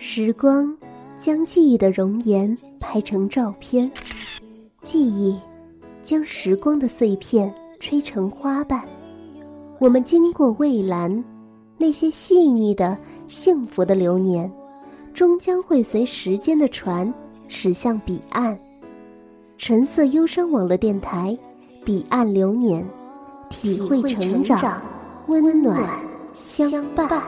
时光将记忆的容颜拍成照片，记忆将时光的碎片吹成花瓣。我们经过蔚蓝，那些细腻的、幸福的流年，终将会随时间的船驶向彼岸。橙色忧伤网络电台，彼岸流年，体会成长，温暖相伴。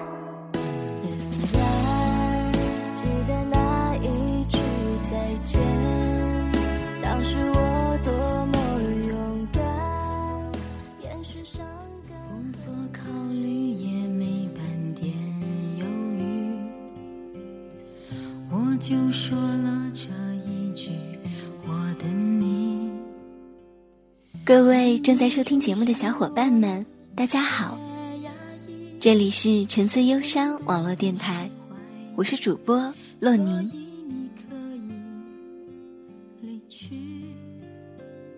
各位正在收听节目的小伙伴们大家好。这里是橙色忧伤网络电台我是主播洛宁。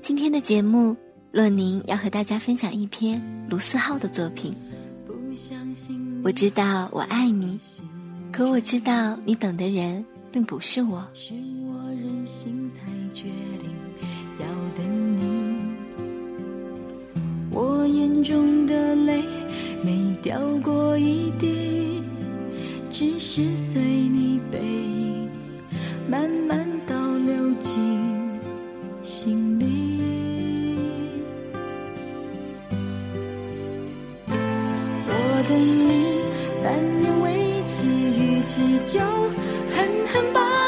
今天的节目洛宁要和大家分享一篇卢思浩的作品。我知道我爱你可我知道你等的人并不是我。中的泪没掉过一滴只是随你背影慢慢倒流进心里。我等你半年为期逾期就狠狠把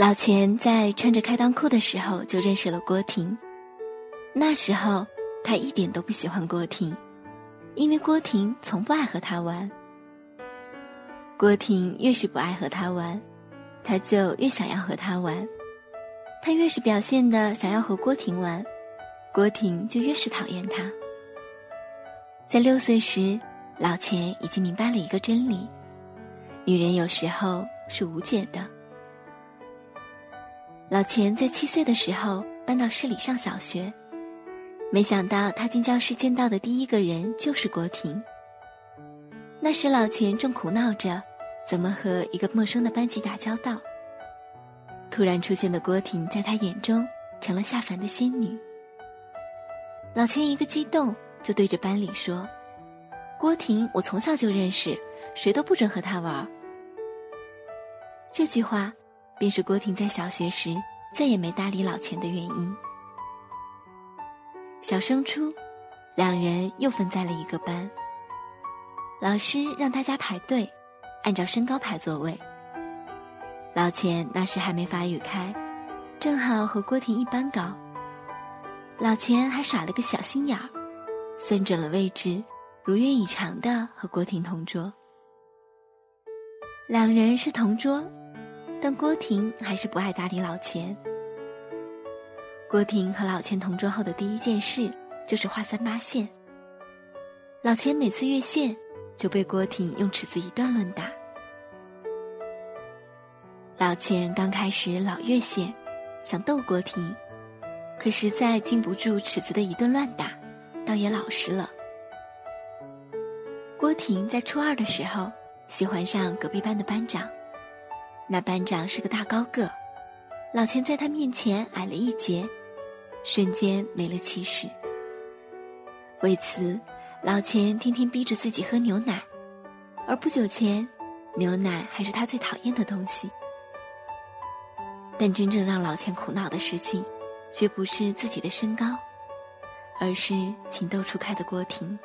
老钱在穿着开裆裤的时候就认识了郭婷，那时候他一点都不喜欢郭婷，因为郭婷从不爱和他玩。郭婷越是不爱和他玩，他就越想要和他玩；他越是表现的想要和郭婷玩，郭婷就越是讨厌他。在六岁时，老钱已经明白了一个真理：女人有时候是无解的。老钱在七岁的时候搬到市里上小学，没想到他进教室见到的第一个人就是郭婷。那时老钱正苦恼着怎么和一个陌生的班级打交道。突然出现的郭婷在他眼中成了下凡的仙女。老钱一个激动就对着班里说：“郭婷，我从小就认识，谁都不准和她玩。”这句话。便是郭婷在小学时再也没搭理老钱的原因。小升初，两人又分在了一个班。老师让大家排队，按照身高排座位。老钱那时还没发育开，正好和郭婷一般高。老钱还耍了个小心眼儿，算准了位置，如愿以偿的和郭婷同桌。两人是同桌。但郭婷还是不爱搭理老钱。郭婷和老钱同桌后的第一件事就是画三八线。老钱每次越线，就被郭婷用尺子一顿乱打。老钱刚开始老越线，想逗郭婷，可实在经不住尺子的一顿乱打，倒也老实了。郭婷在初二的时候，喜欢上隔壁班的班长。那班长是个大高个，老钱在他面前矮了一截，瞬间没了气势。为此，老钱天天逼着自己喝牛奶，而不久前，牛奶还是他最讨厌的东西。但真正让老钱苦恼的事情，却不是自己的身高，而是情窦初开的郭婷。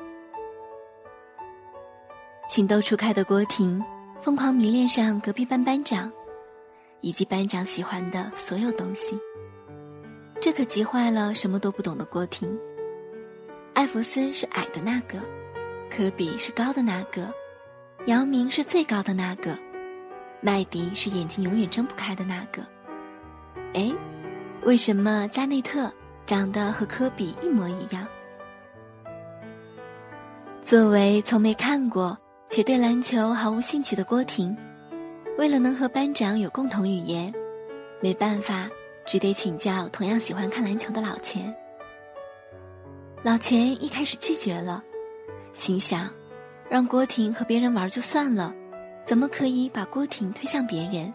情窦初开的郭婷。疯狂迷恋上隔壁班班长，以及班长喜欢的所有东西。这可急坏了什么都不懂的郭婷。艾弗森是矮的那个，科比是高的那个，姚明是最高的那个，麦迪是眼睛永远睁不开的那个。哎，为什么加内特长得和科比一模一样。作为从没看过且对篮球毫无兴趣的郭婷，为了能和班长有共同语言，没办法，只得请教同样喜欢看篮球的老钱。老钱一开始拒绝了，心想，让郭婷和别人玩就算了，怎么可以把郭婷推向别人？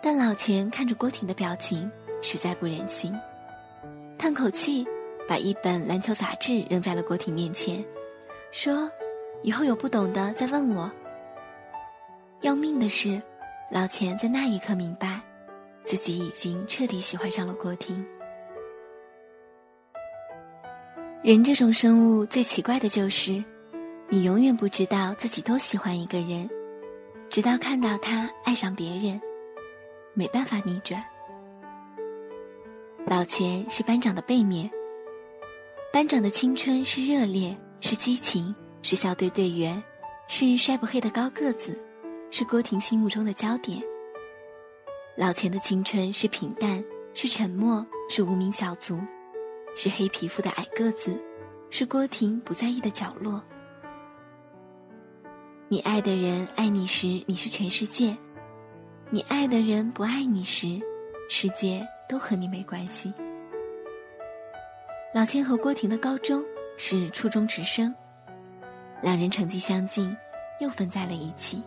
但老钱看着郭婷的表情，实在不忍心，叹口气，把一本篮球杂志扔在了郭婷面前，说：“以后有不懂的再问我。”要命的是，老钱在那一刻明白，自己已经彻底喜欢上了郭婷。人这种生物最奇怪的就是，你永远不知道自己多喜欢一个人，直到看到他爱上别人。没办法逆转。老钱是班长的背面。班长的青春是热烈，是激情，是校队队员，是晒不黑的高个子，是郭婷心目中的焦点。老钱的青春是平淡，是沉默，是无名小卒，是黑皮肤的矮个子，是郭婷不在意的角落。你爱的人爱你时，你是全世界。你爱的人不爱你时，世界都和你没关系。老千和郭婷的高中是初中直升，两人成绩相近，又分在了一起。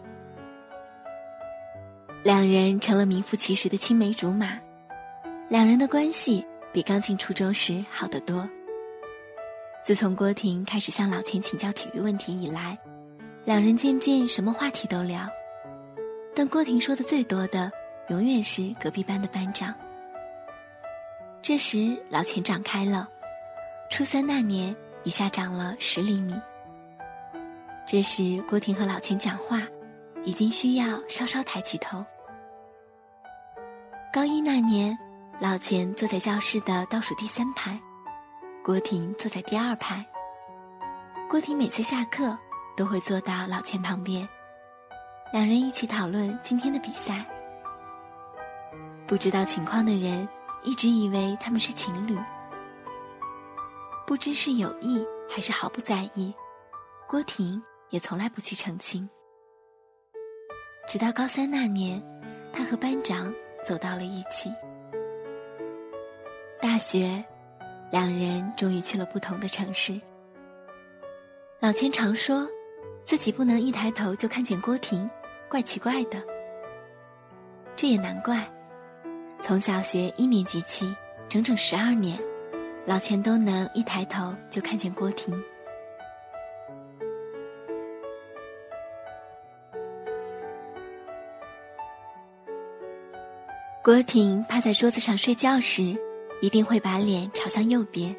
两人成了名副其实的青梅竹马，两人的关系比刚进初中时好得多。自从郭婷开始向老钱请教体育问题以来，两人渐渐什么话题都聊。但郭婷说的最多的，永远是隔壁班的班长。这时老钱长开了，初三那年一下长了十厘米。这时郭婷和老钱讲话，已经需要稍稍抬起头。高一那年，老钱坐在教室的倒数第三排，郭婷坐在第二排。郭婷每次下课都会坐到老钱旁边。两人一起讨论今天的比赛。不知道情况的人一直以为他们是情侣，不知是有意还是毫不在意。郭婷也从来不去澄清。直到高三那年，他和班长走到了一起。大学，两人终于去了不同的城市。老钱常说，自己不能一抬头就看见郭婷。怪奇怪的，这也难怪。从小学一年级起，整整十二年，老钱都能一抬头就看见郭婷。郭婷趴在桌子上睡觉时，一定会把脸朝向右边。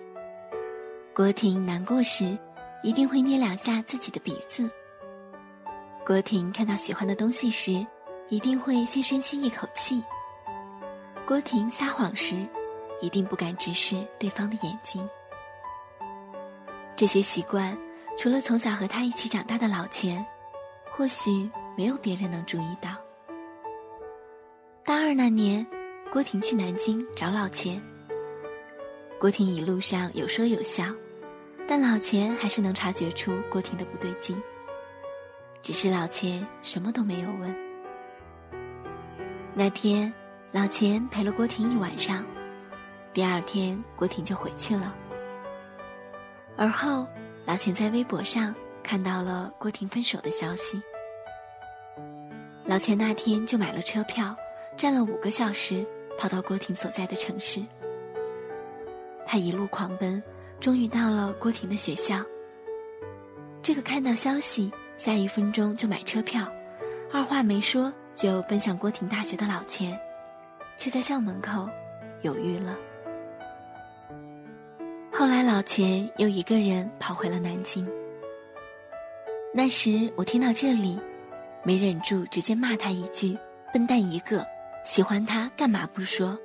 郭婷难过时，一定会捏两下自己的鼻子。郭婷看到喜欢的东西时，一定会先深吸一口气。郭婷撒谎时，一定不敢直视对方的眼睛。这些习惯，除了从小和他一起长大的老钱，或许没有别人能注意到。大二那年，郭婷去南京找老钱。郭婷一路上有说有笑，但老钱还是能察觉出郭婷的不对劲。只是老钱什么都没有问。那天，老钱陪了郭婷一晚上，第二天郭婷就回去了。而后，老钱在微博上看到了郭婷分手的消息。老钱那天就买了车票，站了五个小时，跑到郭婷所在的城市。他一路狂奔，终于到了郭婷的学校。这个看到消息。下一分钟就买车票，二话没说就奔向郭婷大学的老钱，却在校门口犹豫了。后来老钱又一个人跑回了南京。那时我听到这里，没忍住直接骂他一句：“笨蛋一个！喜欢他干嘛不说？”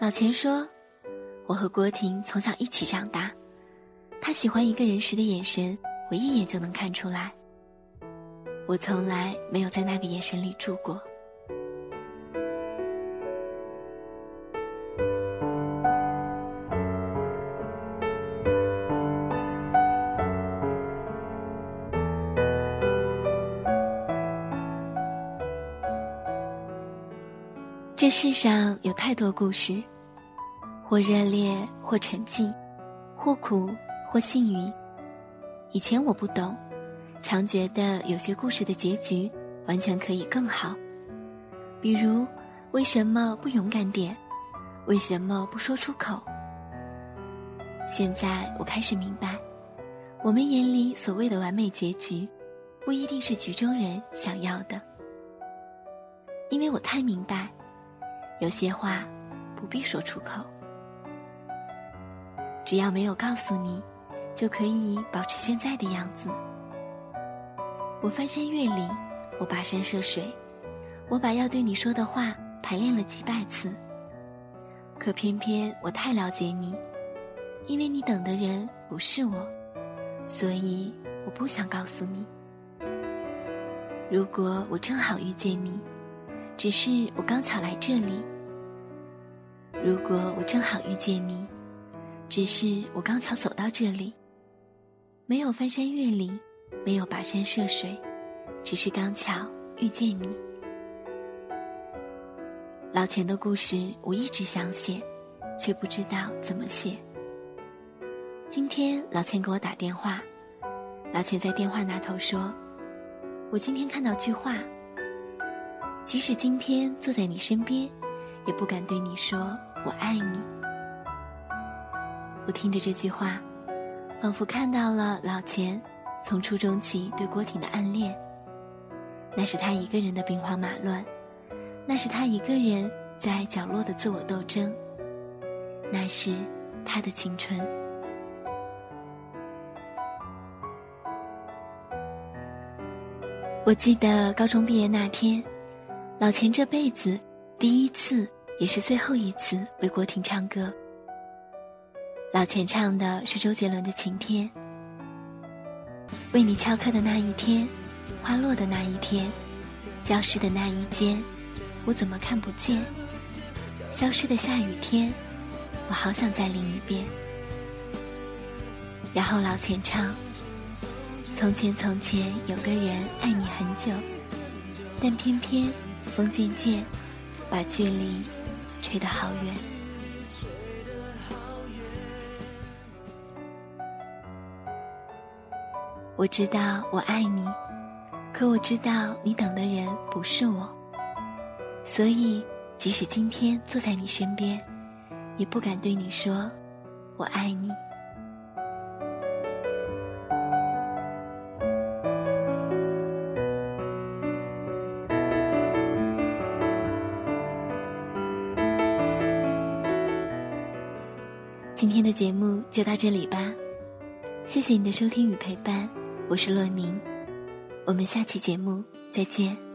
老钱说：“我和郭婷从小一起长大，他喜欢一个人时的眼神。”我一眼就能看出来，我从来没有在那个眼神里住过。世上有太多故事，或热烈，或沉寂，或苦，或幸运。以前我不懂，常觉得有些故事的结局完全可以更好。比如，为什么不勇敢点？为什么不说出口？现在我开始明白，我们眼里所谓的完美结局，不一定是局中人想要的。因为我太明白。有些话不必说出口，只要没有告诉你，就可以保持现在的样子。我翻山越岭，我跋山涉水，我把要对你说的话排练了几百次。可偏偏我太了解你，因为你等的人不是我，所以我不想告诉你。如果我正好遇见你。只是我刚巧来这里。如果我正好遇见你，只是我刚巧走到这里。没有翻山越岭，没有跋山涉水，只是刚巧遇见你。老钱的故事我一直想写，却不知道怎么写。今天老钱给我打电话，老钱在电话那头说：“我今天看到句话。”即使今天坐在你身边，也不敢对你说我爱你。我听着这句话，仿佛看到了老钱从初中起对郭婷的暗恋。那是他一个人的兵荒马乱，那是他一个人在角落的自我斗争，那是他的青春。我记得高中毕业那天。老钱这辈子第一次，也是最后一次为郭婷唱歌。老钱唱的是周杰伦的《晴天》。为你翘课的那一天，花落的那一天，教室的那一间，我怎么看不见？消失的下雨天，我好想再淋一遍。然后老钱唱：从前从前有个人爱你很久，但偏偏。风渐渐把距离吹得好远。我知道我爱你，可我知道你等的人不是我，所以即使今天坐在你身边，也不敢对你说我爱你。的节目就到这里吧，谢谢你的收听与陪伴，我是洛宁，我们下期节目再见。